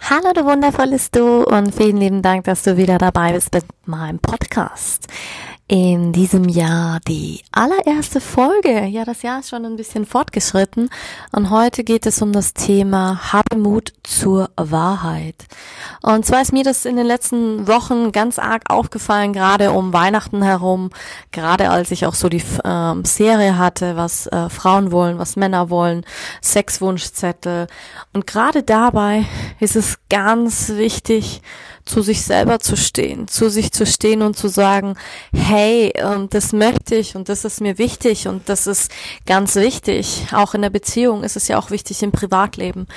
Hallo, du wundervolles Du und vielen lieben Dank, dass du wieder dabei bist mit meinem Podcast in diesem Jahr die allererste Folge. Ja, das Jahr ist schon ein bisschen fortgeschritten und heute geht es um das Thema Habe Mut zur Wahrheit. Und zwar ist mir das in den letzten Wochen ganz arg aufgefallen, gerade um Weihnachten herum, gerade als ich auch so die ähm, Serie hatte, was äh, Frauen wollen, was Männer wollen, Sexwunschzettel. Und gerade dabei ist es ganz wichtig, zu sich selber zu stehen, zu sich zu stehen und zu sagen, hey, ähm, das möchte ich und das ist mir wichtig und das ist ganz wichtig. Auch in der Beziehung ist es ja auch wichtig im Privatleben.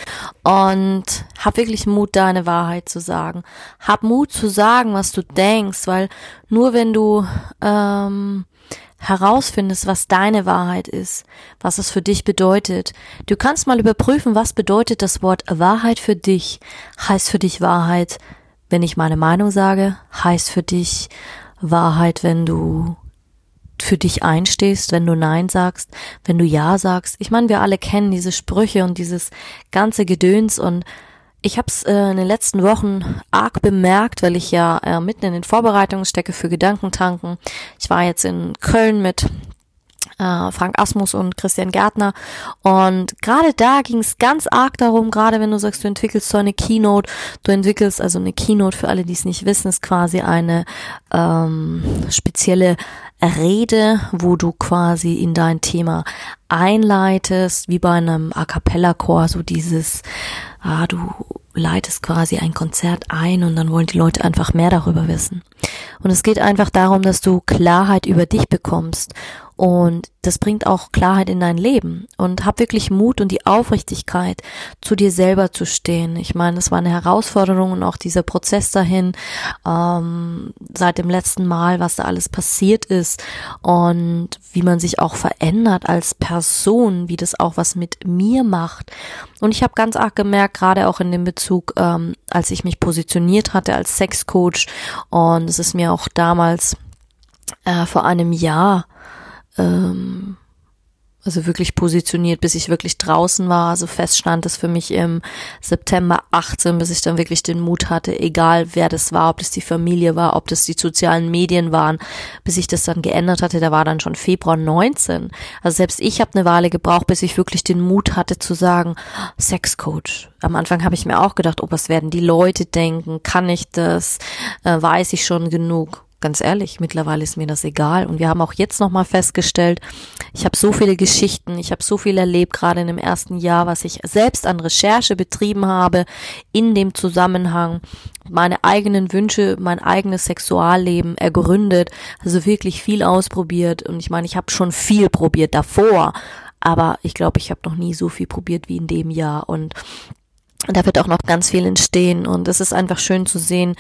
Und hab wirklich Mut, deine Wahrheit zu sagen. Hab Mut zu sagen, was du denkst, weil nur wenn du ähm, herausfindest, was deine Wahrheit ist, was es für dich bedeutet. Du kannst mal überprüfen, was bedeutet das Wort Wahrheit für dich. Heißt für dich Wahrheit wenn ich meine Meinung sage, heißt für dich Wahrheit, wenn du für dich einstehst, wenn du Nein sagst, wenn du Ja sagst. Ich meine, wir alle kennen diese Sprüche und dieses ganze Gedöns und ich habe es äh, in den letzten Wochen arg bemerkt, weil ich ja äh, mitten in den Vorbereitungen stecke für Gedankentanken. Ich war jetzt in Köln mit äh, Frank Asmus und Christian Gärtner. Und gerade da ging es ganz arg darum, gerade wenn du sagst, du entwickelst so eine Keynote, du entwickelst also eine Keynote für alle, die es nicht wissen, ist quasi eine ähm, spezielle Rede, wo du quasi in dein Thema einleitest, wie bei einem A cappella Chor, so dieses, ah, du leitest quasi ein Konzert ein und dann wollen die Leute einfach mehr darüber wissen. Und es geht einfach darum, dass du Klarheit über dich bekommst und das bringt auch Klarheit in dein Leben. Und hab wirklich Mut und die Aufrichtigkeit, zu dir selber zu stehen. Ich meine, es war eine Herausforderung und auch dieser Prozess dahin, ähm, seit dem letzten Mal, was da alles passiert ist und wie man sich auch verändert als Person, wie das auch was mit mir macht. Und ich habe ganz arg gemerkt, gerade auch in dem Bezug, ähm, als ich mich positioniert hatte als Sexcoach und es ist mir auch damals äh, vor einem Jahr ähm, also wirklich positioniert, bis ich wirklich draußen war. Also feststand es für mich im September 18, bis ich dann wirklich den Mut hatte, egal wer das war, ob das die Familie war, ob das die sozialen Medien waren, bis ich das dann geändert hatte, da war dann schon Februar 19. Also selbst ich habe eine Weile gebraucht, bis ich wirklich den Mut hatte zu sagen, Sexcoach. Am Anfang habe ich mir auch gedacht, oh, was werden die Leute denken? Kann ich das? Äh, weiß ich schon genug? Ganz ehrlich, mittlerweile ist mir das egal. Und wir haben auch jetzt nochmal festgestellt, ich habe so viele Geschichten, ich habe so viel erlebt, gerade in dem ersten Jahr, was ich selbst an Recherche betrieben habe, in dem Zusammenhang, meine eigenen Wünsche, mein eigenes Sexualleben ergründet, also wirklich viel ausprobiert. Und ich meine, ich habe schon viel probiert davor, aber ich glaube, ich habe noch nie so viel probiert wie in dem Jahr. Und da wird auch noch ganz viel entstehen. Und es ist einfach schön zu sehen,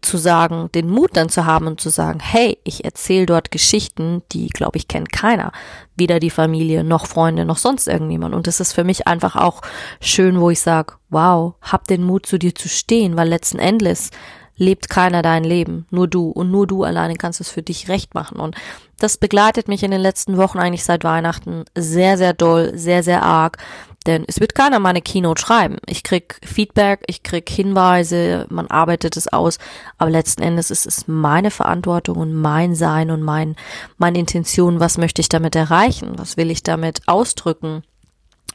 zu sagen, den Mut dann zu haben und zu sagen, hey, ich erzähle dort Geschichten, die, glaube ich, kennt keiner. Weder die Familie, noch Freunde, noch sonst irgendjemand. Und das ist für mich einfach auch schön, wo ich sage, wow, hab den Mut zu dir zu stehen, weil letzten Endes lebt keiner dein Leben, nur du. Und nur du alleine kannst es für dich recht machen. Und das begleitet mich in den letzten Wochen eigentlich seit Weihnachten sehr, sehr doll, sehr, sehr arg. Denn es wird keiner meine Keynote schreiben. Ich krieg Feedback, ich krieg Hinweise, man arbeitet es aus, aber letzten Endes ist es meine Verantwortung und mein Sein und mein, meine Intention, was möchte ich damit erreichen, was will ich damit ausdrücken.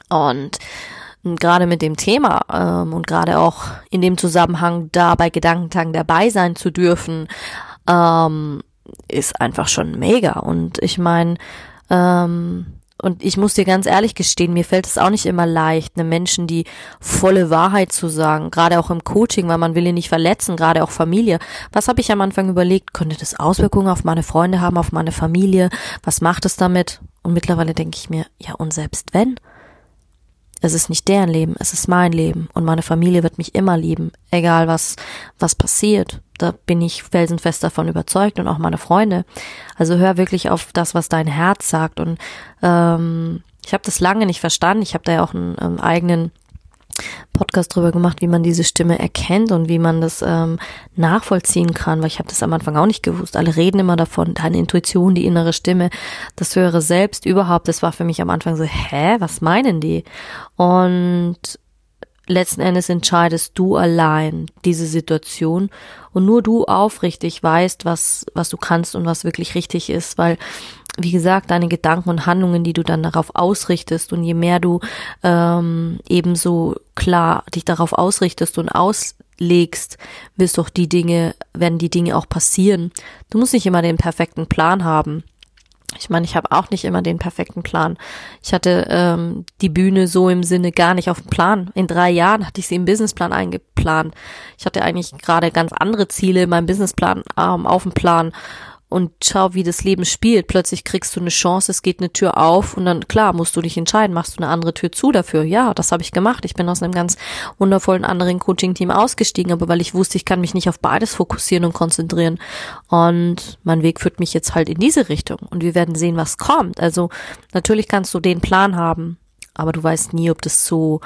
Und gerade mit dem Thema ähm, und gerade auch in dem Zusammenhang da bei Gedankentang dabei sein zu dürfen, ähm, ist einfach schon mega. Und ich meine, ähm, und ich muss dir ganz ehrlich gestehen, mir fällt es auch nicht immer leicht, eine Menschen die volle Wahrheit zu sagen, gerade auch im Coaching, weil man will ihn nicht verletzen, gerade auch Familie. Was habe ich am Anfang überlegt? Könnte das Auswirkungen auf meine Freunde haben, auf meine Familie? Was macht es damit? Und mittlerweile denke ich mir, ja, und selbst wenn? Es ist nicht deren Leben, es ist mein Leben und meine Familie wird mich immer lieben, egal was was passiert. Da bin ich felsenfest davon überzeugt und auch meine Freunde. Also hör wirklich auf das, was dein Herz sagt und ähm, ich habe das lange nicht verstanden. Ich habe da ja auch einen ähm, eigenen Podcast drüber gemacht, wie man diese Stimme erkennt und wie man das ähm, nachvollziehen kann, weil ich habe das am Anfang auch nicht gewusst. Alle reden immer davon, deine Intuition, die innere Stimme, das höhere Selbst überhaupt. Das war für mich am Anfang so, hä, was meinen die? Und letzten Endes entscheidest du allein diese Situation und nur du aufrichtig weißt, was, was du kannst und was wirklich richtig ist, weil wie gesagt, deine Gedanken und Handlungen, die du dann darauf ausrichtest und je mehr du ähm, ebenso klar dich darauf ausrichtest und auslegst, wirst doch die Dinge, werden die Dinge auch passieren. Du musst nicht immer den perfekten Plan haben. Ich meine, ich habe auch nicht immer den perfekten Plan. Ich hatte ähm, die Bühne so im Sinne gar nicht auf dem Plan. In drei Jahren hatte ich sie im Businessplan eingeplant. Ich hatte eigentlich gerade ganz andere Ziele in meinem Businessplan ähm, auf dem Plan und schau, wie das Leben spielt. Plötzlich kriegst du eine Chance, es geht eine Tür auf und dann, klar, musst du dich entscheiden, machst du eine andere Tür zu dafür. Ja, das habe ich gemacht. Ich bin aus einem ganz wundervollen anderen Coaching-Team ausgestiegen, aber weil ich wusste, ich kann mich nicht auf beides fokussieren und konzentrieren. Und mein Weg führt mich jetzt halt in diese Richtung und wir werden sehen, was kommt. Also natürlich kannst du den Plan haben, aber du weißt nie, ob das so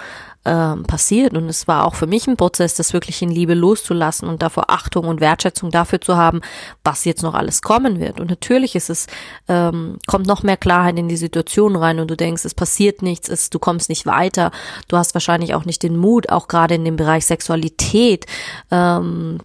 ähm, passiert. Und es war auch für mich ein Prozess, das wirklich in Liebe loszulassen und davor Achtung und Wertschätzung dafür zu haben, was jetzt noch alles kommen wird. Und natürlich ist es, ähm, kommt noch mehr Klarheit in die Situation rein und du denkst, es passiert nichts, es, du kommst nicht weiter, du hast wahrscheinlich auch nicht den Mut, auch gerade in dem Bereich Sexualität, ähm,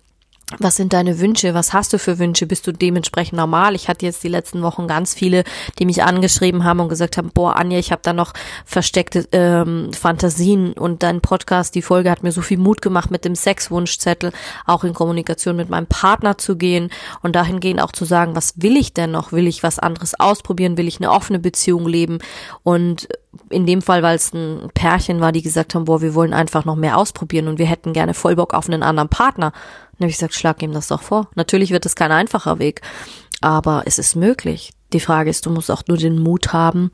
was sind deine Wünsche? Was hast du für Wünsche? Bist du dementsprechend normal? Ich hatte jetzt die letzten Wochen ganz viele, die mich angeschrieben haben und gesagt haben, boah, Anja, ich habe da noch versteckte ähm, Fantasien und dein Podcast, die Folge hat mir so viel Mut gemacht, mit dem Sexwunschzettel auch in Kommunikation mit meinem Partner zu gehen und dahingehend auch zu sagen, was will ich denn noch? Will ich was anderes ausprobieren? Will ich eine offene Beziehung leben? Und in dem Fall, weil es ein Pärchen war, die gesagt haben, boah, wir wollen einfach noch mehr ausprobieren und wir hätten gerne voll Bock auf einen anderen Partner. Dann habe ich gesagt, schlag ihm das doch vor. Natürlich wird es kein einfacher Weg, aber es ist möglich. Die Frage ist, du musst auch nur den Mut haben,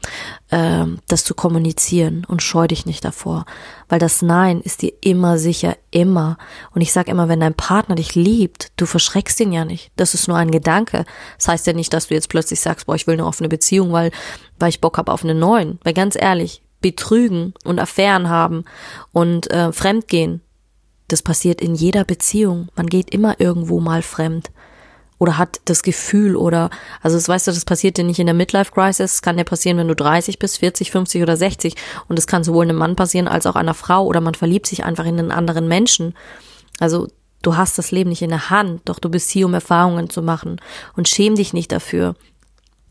äh, das zu kommunizieren und scheu dich nicht davor, weil das Nein ist dir immer sicher, immer. Und ich sage immer, wenn dein Partner dich liebt, du verschreckst ihn ja nicht. Das ist nur ein Gedanke. Das heißt ja nicht, dass du jetzt plötzlich sagst, boah, ich will eine offene Beziehung, weil, weil ich Bock habe auf einen neuen. Weil ganz ehrlich, betrügen und Affären haben und äh, Fremdgehen, das passiert in jeder Beziehung. Man geht immer irgendwo mal fremd oder hat das Gefühl oder, also das weißt du, das passiert dir nicht in der Midlife Crisis, es kann dir passieren, wenn du 30 bist, 40, 50 oder 60 und es kann sowohl einem Mann passieren als auch einer Frau oder man verliebt sich einfach in einen anderen Menschen. Also du hast das Leben nicht in der Hand, doch du bist hier, um Erfahrungen zu machen und schäm dich nicht dafür.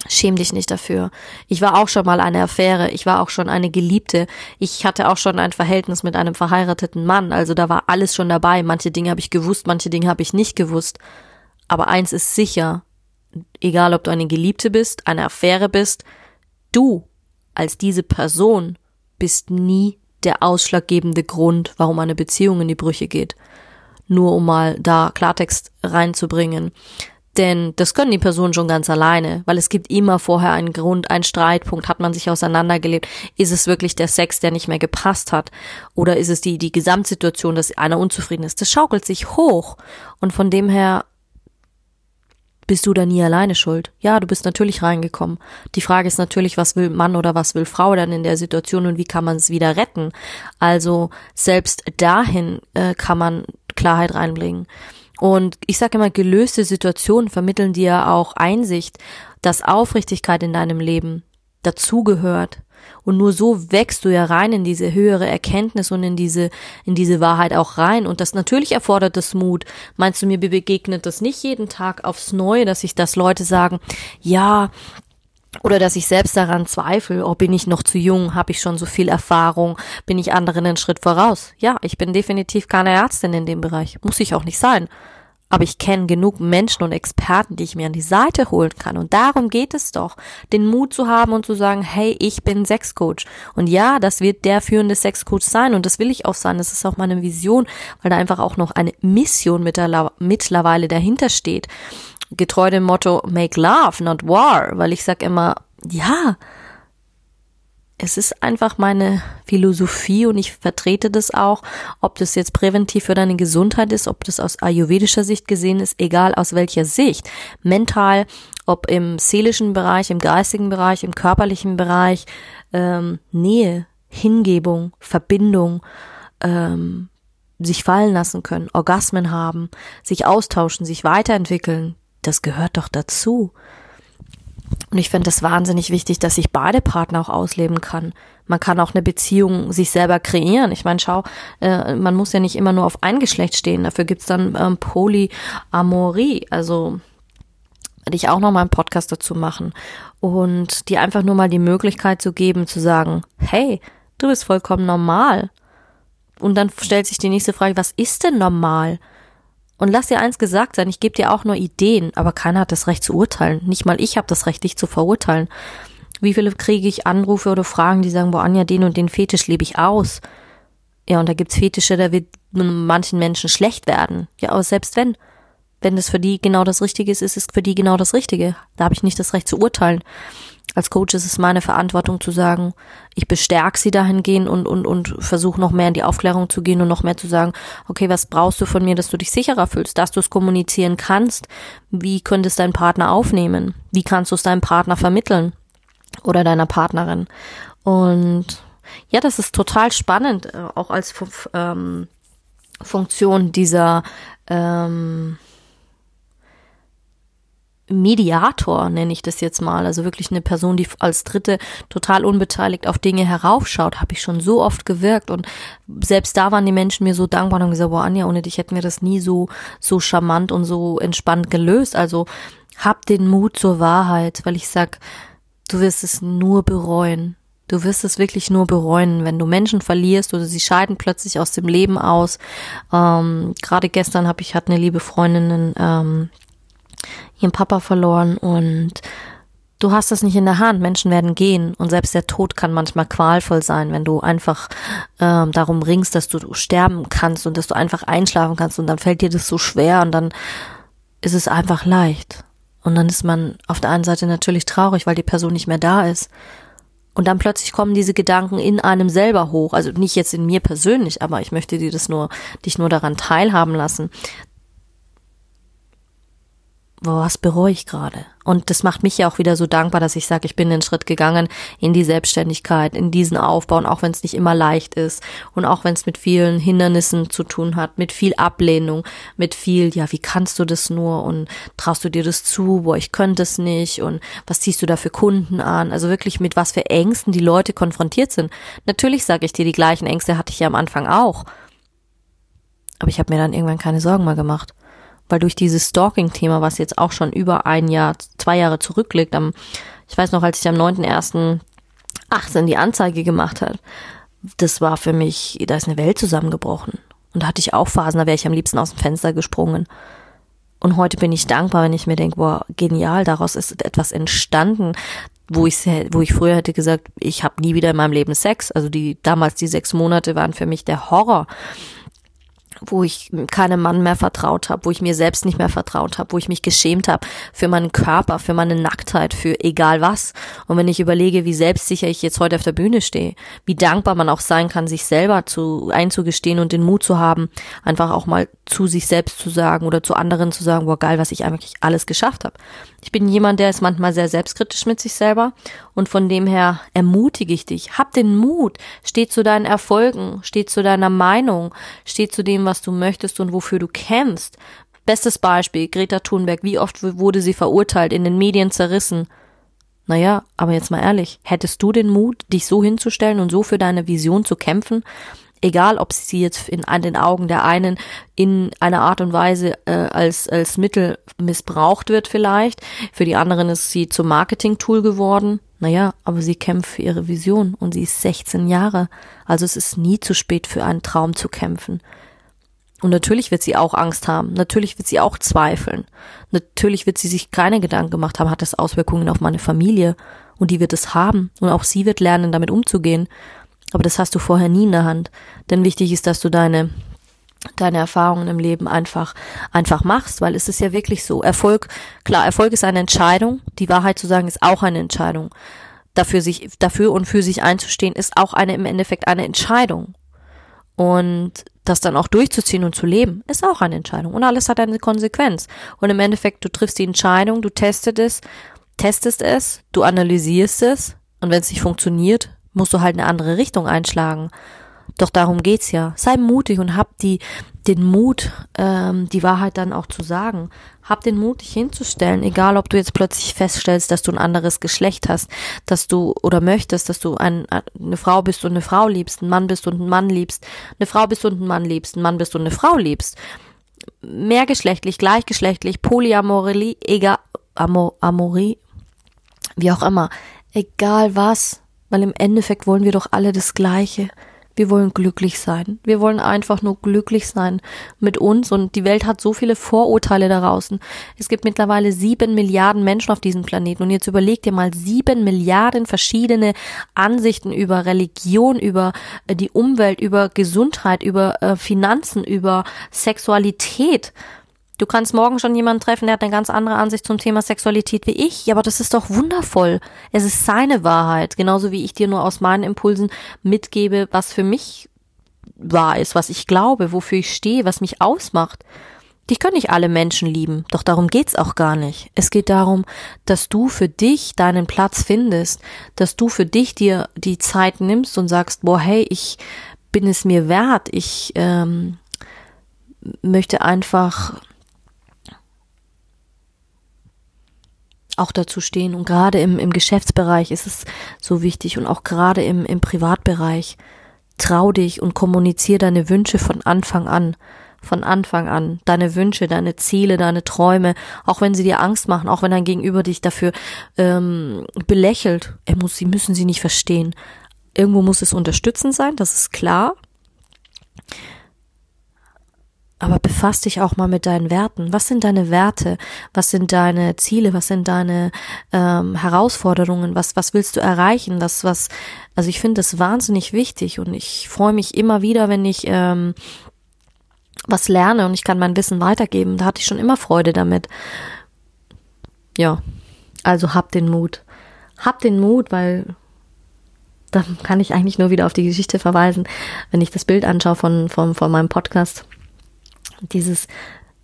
Schäm dich nicht dafür. Ich war auch schon mal eine Affäre, ich war auch schon eine Geliebte, ich hatte auch schon ein Verhältnis mit einem verheirateten Mann, also da war alles schon dabei. Manche Dinge habe ich gewusst, manche Dinge habe ich nicht gewusst. Aber eins ist sicher, egal ob du eine Geliebte bist, eine Affäre bist, du als diese Person bist nie der ausschlaggebende Grund, warum eine Beziehung in die Brüche geht. Nur um mal da Klartext reinzubringen. Denn das können die Personen schon ganz alleine, weil es gibt immer vorher einen Grund, einen Streitpunkt, hat man sich auseinandergelebt. Ist es wirklich der Sex, der nicht mehr gepasst hat? Oder ist es die, die Gesamtsituation, dass einer unzufrieden ist? Das schaukelt sich hoch. Und von dem her bist du da nie alleine schuld. Ja, du bist natürlich reingekommen. Die Frage ist natürlich, was will Mann oder was will Frau dann in der Situation und wie kann man es wieder retten? Also selbst dahin äh, kann man Klarheit reinbringen. Und ich sage immer, gelöste Situationen vermitteln dir auch Einsicht, dass Aufrichtigkeit in deinem Leben dazugehört. Und nur so wächst du ja rein in diese höhere Erkenntnis und in diese, in diese Wahrheit auch rein. Und das natürlich erfordert das Mut. Meinst du, mir begegnet das nicht jeden Tag aufs Neue, dass sich das Leute sagen, ja, oder dass ich selbst daran zweifle, oh, bin ich noch zu jung, habe ich schon so viel Erfahrung, bin ich anderen einen Schritt voraus. Ja, ich bin definitiv keine Ärztin in dem Bereich, muss ich auch nicht sein. Aber ich kenne genug Menschen und Experten, die ich mir an die Seite holen kann. Und darum geht es doch, den Mut zu haben und zu sagen, hey, ich bin Sexcoach. Und ja, das wird der führende Sexcoach sein. Und das will ich auch sein. Das ist auch meine Vision, weil da einfach auch noch eine Mission mittlerweile dahinter steht getreu dem Motto Make Love, not War, weil ich sag immer, ja, es ist einfach meine Philosophie und ich vertrete das auch, ob das jetzt präventiv für deine Gesundheit ist, ob das aus ayurvedischer Sicht gesehen ist, egal aus welcher Sicht. Mental, ob im seelischen Bereich, im geistigen Bereich, im körperlichen Bereich, ähm, Nähe, Hingebung, Verbindung, ähm, sich fallen lassen können, Orgasmen haben, sich austauschen, sich weiterentwickeln, das gehört doch dazu. Und ich finde es wahnsinnig wichtig, dass sich beide Partner auch ausleben kann. Man kann auch eine Beziehung sich selber kreieren. Ich meine, schau, äh, man muss ja nicht immer nur auf ein Geschlecht stehen. Dafür gibt's dann ähm, Polyamorie. Also werde ich auch noch mal einen Podcast dazu machen. Und dir einfach nur mal die Möglichkeit zu geben, zu sagen, hey, du bist vollkommen normal. Und dann stellt sich die nächste Frage, was ist denn normal? Und lass dir eins gesagt sein, ich gebe dir auch nur Ideen, aber keiner hat das Recht zu urteilen. Nicht mal ich habe das Recht, dich zu verurteilen. Wie viele kriege ich Anrufe oder Fragen, die sagen, boah, Anja, den und den Fetisch lebe ich aus. Ja, und da gibt's Fetische, da wird manchen Menschen schlecht werden. Ja, aber selbst wenn, wenn das für die genau das Richtige ist, ist es für die genau das Richtige. Da habe ich nicht das Recht zu urteilen als Coach ist es meine Verantwortung zu sagen, ich bestärke sie dahingehend und, und, und versuche noch mehr in die Aufklärung zu gehen und noch mehr zu sagen, okay, was brauchst du von mir, dass du dich sicherer fühlst, dass du es kommunizieren kannst? Wie könnte es dein Partner aufnehmen? Wie kannst du es deinem Partner vermitteln? Oder deiner Partnerin? Und ja, das ist total spannend, äh, auch als ähm, Funktion dieser ähm, Mediator, nenne ich das jetzt mal, also wirklich eine Person, die als Dritte total unbeteiligt auf Dinge heraufschaut, habe ich schon so oft gewirkt und selbst da waren die Menschen mir so dankbar und haben gesagt, boah Anja, ohne dich hätten wir das nie so so charmant und so entspannt gelöst. Also hab den Mut zur Wahrheit, weil ich sag, du wirst es nur bereuen. Du wirst es wirklich nur bereuen, wenn du Menschen verlierst oder sie scheiden plötzlich aus dem Leben aus. Ähm, Gerade gestern habe ich hatte eine liebe Freundin ähm, ihren Papa verloren und du hast das nicht in der Hand. Menschen werden gehen und selbst der Tod kann manchmal qualvoll sein, wenn du einfach ähm, darum ringst, dass du sterben kannst und dass du einfach einschlafen kannst und dann fällt dir das so schwer und dann ist es einfach leicht. Und dann ist man auf der einen Seite natürlich traurig, weil die Person nicht mehr da ist. Und dann plötzlich kommen diese Gedanken in einem selber hoch. Also nicht jetzt in mir persönlich, aber ich möchte dir das nur, dich nur daran teilhaben lassen, was bereue ich gerade? Und das macht mich ja auch wieder so dankbar, dass ich sage, ich bin den Schritt gegangen in die Selbstständigkeit, in diesen Aufbau, und auch wenn es nicht immer leicht ist und auch wenn es mit vielen Hindernissen zu tun hat, mit viel Ablehnung, mit viel, ja, wie kannst du das nur und traust du dir das zu, boah, ich könnte es nicht und was ziehst du da für Kunden an? Also wirklich mit was für Ängsten die Leute konfrontiert sind. Natürlich sage ich dir, die gleichen Ängste hatte ich ja am Anfang auch. Aber ich habe mir dann irgendwann keine Sorgen mehr gemacht weil durch dieses Stalking-Thema, was jetzt auch schon über ein Jahr, zwei Jahre zurückliegt, am, ich weiß noch, als ich am 9.1.18 die Anzeige gemacht hat, das war für mich, da ist eine Welt zusammengebrochen. Und da hatte ich auch Phasen, da wäre ich am liebsten aus dem Fenster gesprungen. Und heute bin ich dankbar, wenn ich mir denke, boah, genial, daraus ist etwas entstanden, wo ich wo ich früher hätte gesagt, ich habe nie wieder in meinem Leben Sex. Also die damals die sechs Monate waren für mich der Horror wo ich keinem Mann mehr vertraut habe, wo ich mir selbst nicht mehr vertraut habe, wo ich mich geschämt habe für meinen Körper, für meine Nacktheit, für egal was. Und wenn ich überlege, wie selbstsicher ich jetzt heute auf der Bühne stehe, wie dankbar man auch sein kann, sich selber zu einzugestehen und den Mut zu haben, einfach auch mal zu sich selbst zu sagen oder zu anderen zu sagen, boah geil, was ich eigentlich alles geschafft habe. Ich bin jemand, der ist manchmal sehr selbstkritisch mit sich selber und von dem her ermutige ich dich. Hab den Mut, steh zu deinen Erfolgen, steh zu deiner Meinung, steh zu dem, was du möchtest und wofür du kämpfst. Bestes Beispiel, Greta Thunberg, wie oft wurde sie verurteilt, in den Medien zerrissen. Naja, aber jetzt mal ehrlich, hättest du den Mut, dich so hinzustellen und so für deine Vision zu kämpfen? egal ob sie jetzt in an den Augen der einen in einer Art und Weise äh, als als Mittel missbraucht wird vielleicht, für die anderen ist sie zum Marketing-Tool geworden. Naja, aber sie kämpft für ihre Vision und sie ist 16 Jahre. Also es ist nie zu spät für einen Traum zu kämpfen. Und natürlich wird sie auch Angst haben. Natürlich wird sie auch zweifeln. Natürlich wird sie sich keine Gedanken gemacht haben, hat das Auswirkungen auf meine Familie. Und die wird es haben. Und auch sie wird lernen, damit umzugehen. Aber das hast du vorher nie in der Hand. Denn wichtig ist, dass du deine deine Erfahrungen im Leben einfach einfach machst, weil es ist ja wirklich so. Erfolg, klar, Erfolg ist eine Entscheidung. Die Wahrheit zu sagen ist auch eine Entscheidung. dafür sich, dafür und für sich einzustehen, ist auch eine, im Endeffekt eine Entscheidung. Und das dann auch durchzuziehen und zu leben, ist auch eine Entscheidung. Und alles hat eine Konsequenz. Und im Endeffekt, du triffst die Entscheidung, du testest es, testest es, du analysierst es. Und wenn es nicht funktioniert, musst du halt eine andere Richtung einschlagen. Doch darum geht's ja. Sei mutig und hab die, den Mut, ähm, die Wahrheit dann auch zu sagen. Hab den Mut, dich hinzustellen, egal ob du jetzt plötzlich feststellst, dass du ein anderes Geschlecht hast, dass du oder möchtest, dass du ein, eine Frau bist und eine Frau liebst, ein Mann bist und ein Mann liebst, eine Frau bist und ein Mann liebst, ein Mann bist und eine Frau liebst. Mehrgeschlechtlich, gleichgeschlechtlich, Polyamorie, egal, Amor, Amorie, wie auch immer. Egal was, weil im Endeffekt wollen wir doch alle das Gleiche. Wir wollen glücklich sein. Wir wollen einfach nur glücklich sein mit uns und die Welt hat so viele Vorurteile da draußen. Es gibt mittlerweile sieben Milliarden Menschen auf diesem Planeten und jetzt überleg dir mal sieben Milliarden verschiedene Ansichten über Religion, über äh, die Umwelt, über Gesundheit, über äh, Finanzen, über Sexualität. Du kannst morgen schon jemanden treffen, der hat eine ganz andere Ansicht zum Thema Sexualität wie ich. Ja, aber das ist doch wundervoll. Es ist seine Wahrheit. Genauso wie ich dir nur aus meinen Impulsen mitgebe, was für mich wahr ist, was ich glaube, wofür ich stehe, was mich ausmacht. Dich können nicht alle Menschen lieben, doch darum geht's auch gar nicht. Es geht darum, dass du für dich deinen Platz findest, dass du für dich dir die Zeit nimmst und sagst, boah, hey, ich bin es mir wert, ich ähm, möchte einfach auch dazu stehen. Und gerade im, im Geschäftsbereich ist es so wichtig und auch gerade im, im Privatbereich. Trau dich und kommunizier deine Wünsche von Anfang an. Von Anfang an. Deine Wünsche, deine Ziele, deine Träume, auch wenn sie dir Angst machen, auch wenn dein Gegenüber dich dafür ähm, belächelt. Er muss, sie müssen sie nicht verstehen. Irgendwo muss es unterstützend sein, das ist klar. Aber befass dich auch mal mit deinen Werten. Was sind deine Werte? Was sind deine Ziele? Was sind deine ähm, Herausforderungen? Was, was willst du erreichen? Das, was, also ich finde das wahnsinnig wichtig und ich freue mich immer wieder, wenn ich ähm, was lerne und ich kann mein Wissen weitergeben. Da hatte ich schon immer Freude damit. Ja, also hab den Mut. Hab den Mut, weil da kann ich eigentlich nur wieder auf die Geschichte verweisen, wenn ich das Bild anschaue von, von, von meinem Podcast dieses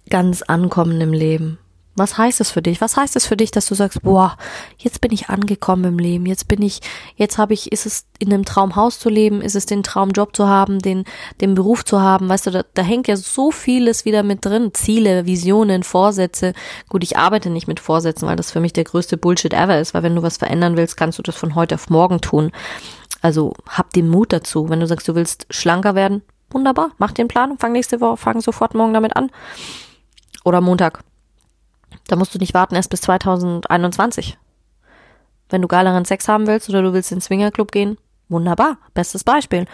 ganz Ankommen im Leben. Was heißt es für dich? Was heißt es für dich, dass du sagst, boah, jetzt bin ich angekommen im Leben, jetzt bin ich, jetzt habe ich, ist es in einem Traumhaus zu leben, ist es den Traumjob zu haben, den, den Beruf zu haben, weißt du, da, da hängt ja so vieles wieder mit drin, Ziele, Visionen, Vorsätze. Gut, ich arbeite nicht mit Vorsätzen, weil das für mich der größte Bullshit ever ist, weil wenn du was verändern willst, kannst du das von heute auf morgen tun. Also hab den Mut dazu. Wenn du sagst, du willst schlanker werden, Wunderbar, mach den Plan fang nächste Woche, fang sofort morgen damit an. Oder Montag. Da musst du nicht warten erst bis 2021. Wenn du geileren Sex haben willst oder du willst in den Swingerclub gehen, wunderbar. Bestes Beispiel.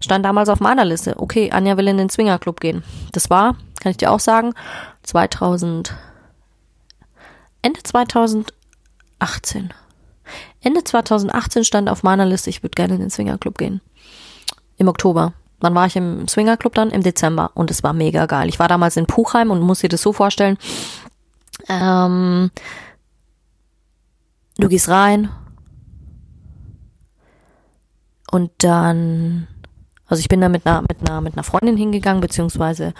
Stand damals auf meiner Liste. Okay, Anja will in den Swingerclub gehen. Das war, kann ich dir auch sagen, 2000, Ende 2018. Ende 2018 stand auf meiner Liste, ich würde gerne in den Swingerclub gehen. Im Oktober. Wann war ich im Swingerclub dann? Im Dezember. Und es war mega geil. Ich war damals in Puchheim und muss dir das so vorstellen. Ähm, du gehst rein. Und dann, also ich bin da mit einer, mit einer, mit einer Freundin hingegangen, beziehungsweise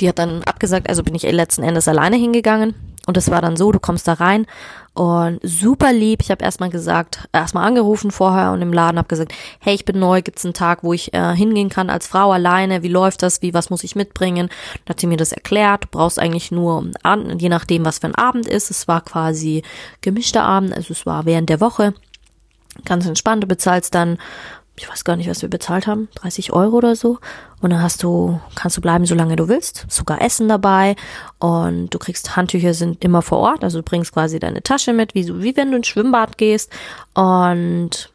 die hat dann abgesagt, also bin ich letzten Endes alleine hingegangen. Und es war dann so, du kommst da rein und super lieb. Ich habe erstmal gesagt, erstmal angerufen vorher und im Laden habe gesagt, hey, ich bin neu, gibt's einen Tag, wo ich äh, hingehen kann als Frau alleine? Wie läuft das? Wie, was muss ich mitbringen? Dann hat sie mir das erklärt. Du brauchst eigentlich nur, je nachdem, was für ein Abend ist. Es war quasi gemischter Abend, also es war während der Woche. Ganz entspannt, du bezahlst dann ich weiß gar nicht, was wir bezahlt haben, 30 Euro oder so. Und dann hast du, kannst du bleiben, solange du willst. Sogar Essen dabei. Und du kriegst Handtücher sind immer vor Ort. Also du bringst quasi deine Tasche mit, wie, wie wenn du ins Schwimmbad gehst. Und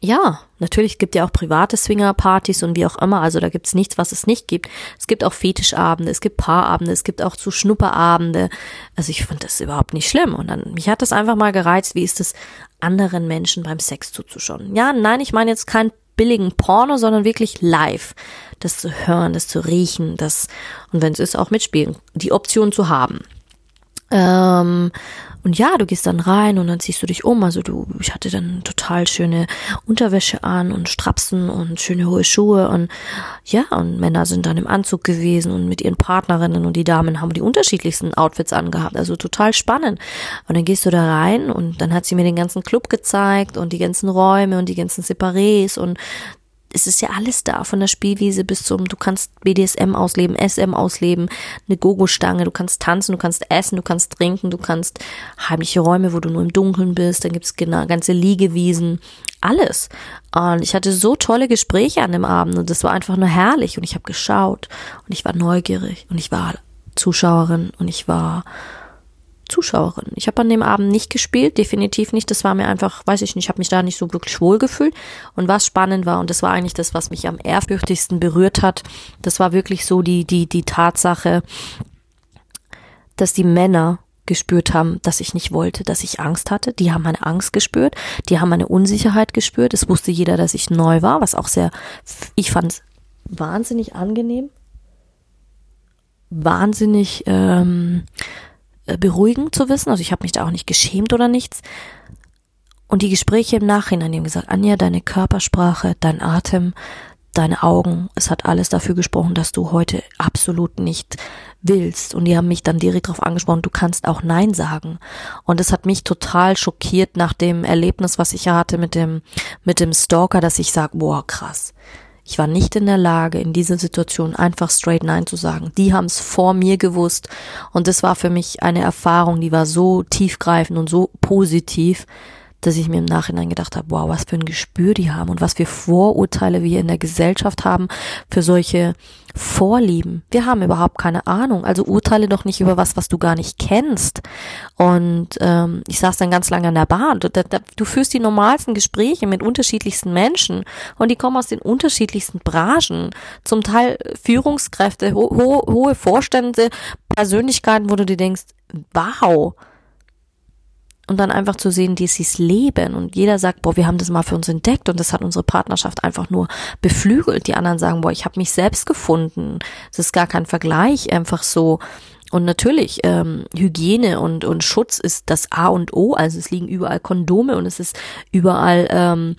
ja, natürlich gibt ja auch private Swingerpartys und wie auch immer. Also da gibt's nichts, was es nicht gibt. Es gibt auch Fetischabende, es gibt Paarabende, es gibt auch zu Schnupperabende. Also ich fand das überhaupt nicht schlimm. Und dann, mich hat das einfach mal gereizt, wie ist es, anderen Menschen beim Sex zuzuschauen. Ja, nein, ich meine jetzt kein billigen Porno, sondern wirklich live. Das zu hören, das zu riechen, das, und wenn es ist, auch mitspielen, die Option zu haben. Ähm, und ja, du gehst dann rein und dann ziehst du dich um. Also du, ich hatte dann total schöne Unterwäsche an und Strapsen und schöne hohe Schuhe und ja, und Männer sind dann im Anzug gewesen und mit ihren Partnerinnen und die Damen haben die unterschiedlichsten Outfits angehabt. Also total spannend. Und dann gehst du da rein und dann hat sie mir den ganzen Club gezeigt und die ganzen Räume und die ganzen Separés und es ist ja alles da, von der Spielwiese bis zum, du kannst BDSM ausleben, SM ausleben, eine Gogo-Stange, du kannst tanzen, du kannst essen, du kannst trinken, du kannst heimliche Räume, wo du nur im Dunkeln bist, dann gibt's genau ganze Liegewiesen, alles. Und ich hatte so tolle Gespräche an dem Abend und das war einfach nur herrlich und ich habe geschaut und ich war neugierig und ich war Zuschauerin und ich war Zuschauerin. Ich habe an dem Abend nicht gespielt, definitiv nicht. Das war mir einfach, weiß ich nicht, ich habe mich da nicht so wirklich wohl gefühlt. Und was spannend war, und das war eigentlich das, was mich am ehrfürchtigsten berührt hat, das war wirklich so die, die, die Tatsache, dass die Männer gespürt haben, dass ich nicht wollte, dass ich Angst hatte. Die haben meine Angst gespürt, die haben meine Unsicherheit gespürt. Es wusste jeder, dass ich neu war, was auch sehr, ich fand wahnsinnig angenehm, wahnsinnig ähm, äh, beruhigend zu wissen. Also ich habe mich da auch nicht geschämt oder nichts. Und die Gespräche im Nachhinein, die haben gesagt, Anja, deine Körpersprache, dein Atem, deine Augen, es hat alles dafür gesprochen, dass du heute absolut nicht willst. Und die haben mich dann direkt darauf angesprochen, du kannst auch Nein sagen. Und es hat mich total schockiert nach dem Erlebnis, was ich hatte mit dem, mit dem Stalker, dass ich sage, boah, krass. Ich war nicht in der Lage, in dieser Situation einfach straight Nein zu sagen. Die haben es vor mir gewusst und das war für mich eine Erfahrung, die war so tiefgreifend und so positiv, dass ich mir im Nachhinein gedacht habe, wow, was für ein Gespür die haben und was für Vorurteile wir in der Gesellschaft haben für solche Vorlieben. Wir haben überhaupt keine Ahnung. Also urteile doch nicht über was, was du gar nicht kennst. Und ähm, ich saß dann ganz lange an der Bahn. Du, da, du führst die normalsten Gespräche mit unterschiedlichsten Menschen und die kommen aus den unterschiedlichsten Branchen. Zum Teil Führungskräfte, ho ho hohe Vorstände, Persönlichkeiten, wo du dir denkst, wow, und dann einfach zu sehen, die sie es leben und jeder sagt, boah, wir haben das mal für uns entdeckt und das hat unsere Partnerschaft einfach nur beflügelt. Die anderen sagen, boah, ich habe mich selbst gefunden. Es ist gar kein Vergleich, einfach so. Und natürlich, ähm, Hygiene und, und Schutz ist das A und O. Also es liegen überall Kondome und es ist überall ähm,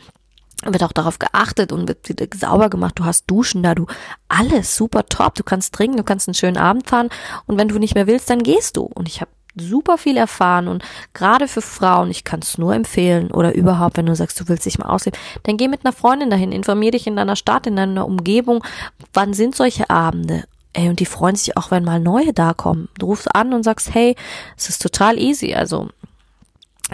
wird auch darauf geachtet und wird wieder sauber gemacht. Du hast Duschen da, du alles super top. Du kannst trinken, du kannst einen schönen Abend fahren und wenn du nicht mehr willst, dann gehst du. Und ich habe super viel erfahren und gerade für Frauen, ich kann es nur empfehlen oder überhaupt, wenn du sagst, du willst dich mal ausleben, dann geh mit einer Freundin dahin, informier dich in deiner Stadt, in deiner Umgebung, wann sind solche Abende? Ey, und die freuen sich auch, wenn mal neue da kommen. Du rufst an und sagst, hey, es ist total easy. Also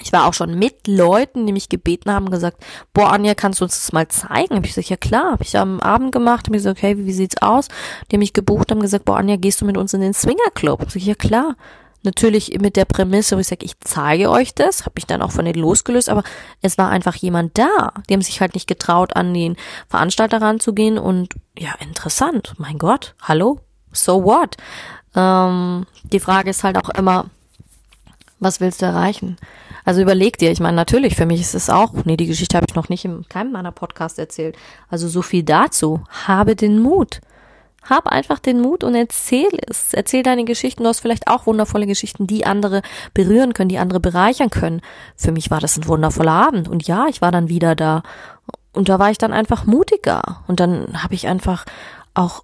ich war auch schon mit Leuten, die mich gebeten haben, gesagt, boah, Anja, kannst du uns das mal zeigen? Hab ich gesagt, ja klar, hab ich am Abend gemacht, hab ich gesagt, okay, wie, wie sieht's aus? Die haben mich gebucht, haben gesagt, boah, Anja, gehst du mit uns in den Swingerclub? Hab ich gesagt, ja klar. Natürlich mit der Prämisse, wo ich sage, ich zeige euch das, habe ich dann auch von denen losgelöst, aber es war einfach jemand da. Die haben sich halt nicht getraut, an den Veranstalter ranzugehen und ja, interessant. Mein Gott, hallo? So what? Ähm, die Frage ist halt auch immer, was willst du erreichen? Also überleg dir, ich meine, natürlich, für mich ist es auch, nee, die Geschichte habe ich noch nicht in keinem meiner Podcasts erzählt. Also so viel dazu. Habe den Mut. Hab einfach den Mut und erzähl es. Erzähl deine Geschichten. Du hast vielleicht auch wundervolle Geschichten, die andere berühren können, die andere bereichern können. Für mich war das ein wundervoller Abend. Und ja, ich war dann wieder da. Und da war ich dann einfach mutiger. Und dann habe ich einfach auch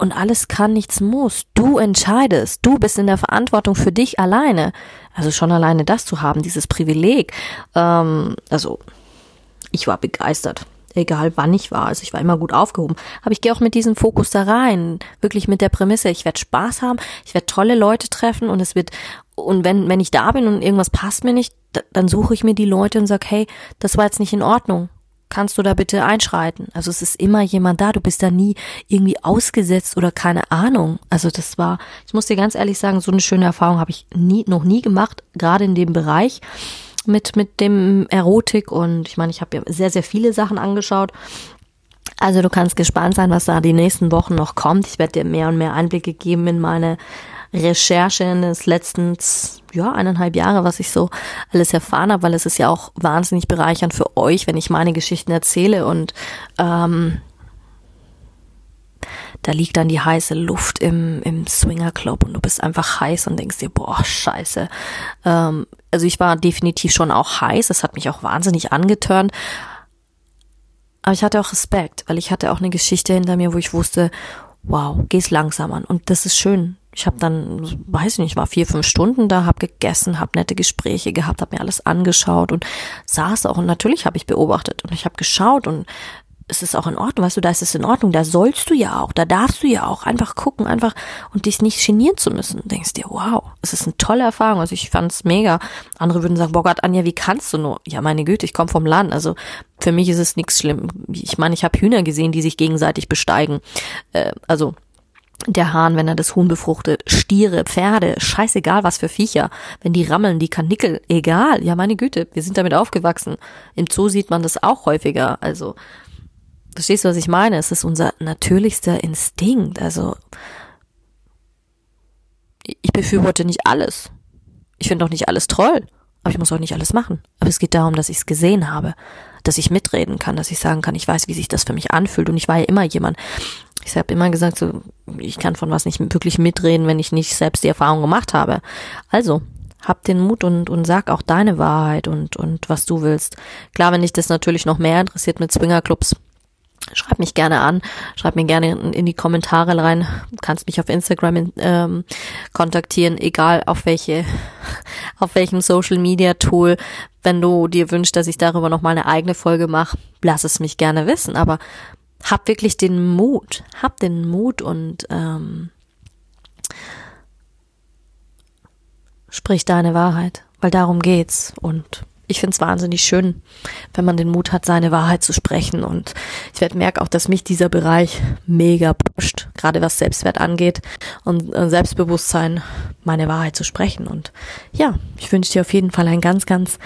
und alles kann, nichts muss. Du entscheidest. Du bist in der Verantwortung für dich alleine. Also schon alleine das zu haben, dieses Privileg. Ähm, also ich war begeistert egal wann ich war. Also ich war immer gut aufgehoben. Aber ich gehe auch mit diesem Fokus da rein. Wirklich mit der Prämisse, ich werde Spaß haben, ich werde tolle Leute treffen und es wird, und wenn, wenn ich da bin und irgendwas passt mir nicht, dann suche ich mir die Leute und sag, hey, das war jetzt nicht in Ordnung. Kannst du da bitte einschreiten? Also es ist immer jemand da, du bist da nie irgendwie ausgesetzt oder keine Ahnung. Also das war, ich muss dir ganz ehrlich sagen, so eine schöne Erfahrung habe ich nie, noch nie gemacht, gerade in dem Bereich mit, mit dem Erotik und ich meine, ich habe ja sehr, sehr viele Sachen angeschaut. Also du kannst gespannt sein, was da die nächsten Wochen noch kommt. Ich werde dir mehr und mehr Einblicke geben in meine Recherche in des letzten, ja, eineinhalb Jahre, was ich so alles erfahren habe, weil es ist ja auch wahnsinnig bereichernd für euch, wenn ich meine Geschichten erzähle und ähm, da liegt dann die heiße Luft im, im Swinger Club und du bist einfach heiß und denkst dir, boah, scheiße. Ähm, also ich war definitiv schon auch heiß, es hat mich auch wahnsinnig angetörnt. Aber ich hatte auch Respekt, weil ich hatte auch eine Geschichte hinter mir, wo ich wusste, wow, geh's langsam an. Und das ist schön. Ich habe dann, weiß ich nicht, war vier, fünf Stunden da, habe gegessen, habe nette Gespräche gehabt, habe mir alles angeschaut und saß auch. Und natürlich habe ich beobachtet und ich habe geschaut und es ist auch in Ordnung, weißt du, da ist es in Ordnung, da sollst du ja auch, da darfst du ja auch einfach gucken, einfach und dich nicht genieren zu müssen. Du denkst dir, wow, es ist eine tolle Erfahrung, also ich fand es mega. Andere würden sagen, boah Gott, Anja, wie kannst du nur? Ja, meine Güte, ich komme vom Land, also für mich ist es nichts schlimm. Ich meine, ich habe Hühner gesehen, die sich gegenseitig besteigen. Äh, also der Hahn, wenn er das Huhn befruchtet, Stiere, Pferde, scheißegal was für Viecher, wenn die rammeln, die Kanickel, egal, ja meine Güte, wir sind damit aufgewachsen. Im Zoo sieht man das auch häufiger, also Verstehst du, was ich meine? Es ist unser natürlichster Instinkt. Also ich befürworte nicht alles. Ich finde auch nicht alles toll, aber ich muss auch nicht alles machen. Aber es geht darum, dass ich es gesehen habe, dass ich mitreden kann, dass ich sagen kann, ich weiß, wie sich das für mich anfühlt. Und ich war ja immer jemand. Ich habe immer gesagt, so, ich kann von was nicht wirklich mitreden, wenn ich nicht selbst die Erfahrung gemacht habe. Also, hab den Mut und, und sag auch deine Wahrheit und, und was du willst. Klar, wenn dich das natürlich noch mehr interessiert mit Swingerclubs, Schreib mich gerne an, schreib mir gerne in, in die Kommentare rein. Du kannst mich auf Instagram ähm, kontaktieren, egal auf welche, auf welchem Social Media Tool. Wenn du dir wünschst, dass ich darüber noch mal eine eigene Folge mache, lass es mich gerne wissen. Aber hab wirklich den Mut, hab den Mut und ähm, sprich deine Wahrheit, weil darum geht's und ich finde es wahnsinnig schön, wenn man den Mut hat, seine Wahrheit zu sprechen. Und ich werde merke auch, dass mich dieser Bereich mega pusht, gerade was Selbstwert angeht und Selbstbewusstsein, meine Wahrheit zu sprechen. Und ja, ich wünsche dir auf jeden Fall einen ganz, ganz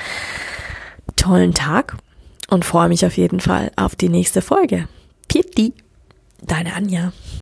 tollen Tag und freue mich auf jeden Fall auf die nächste Folge. Pieti, deine Anja.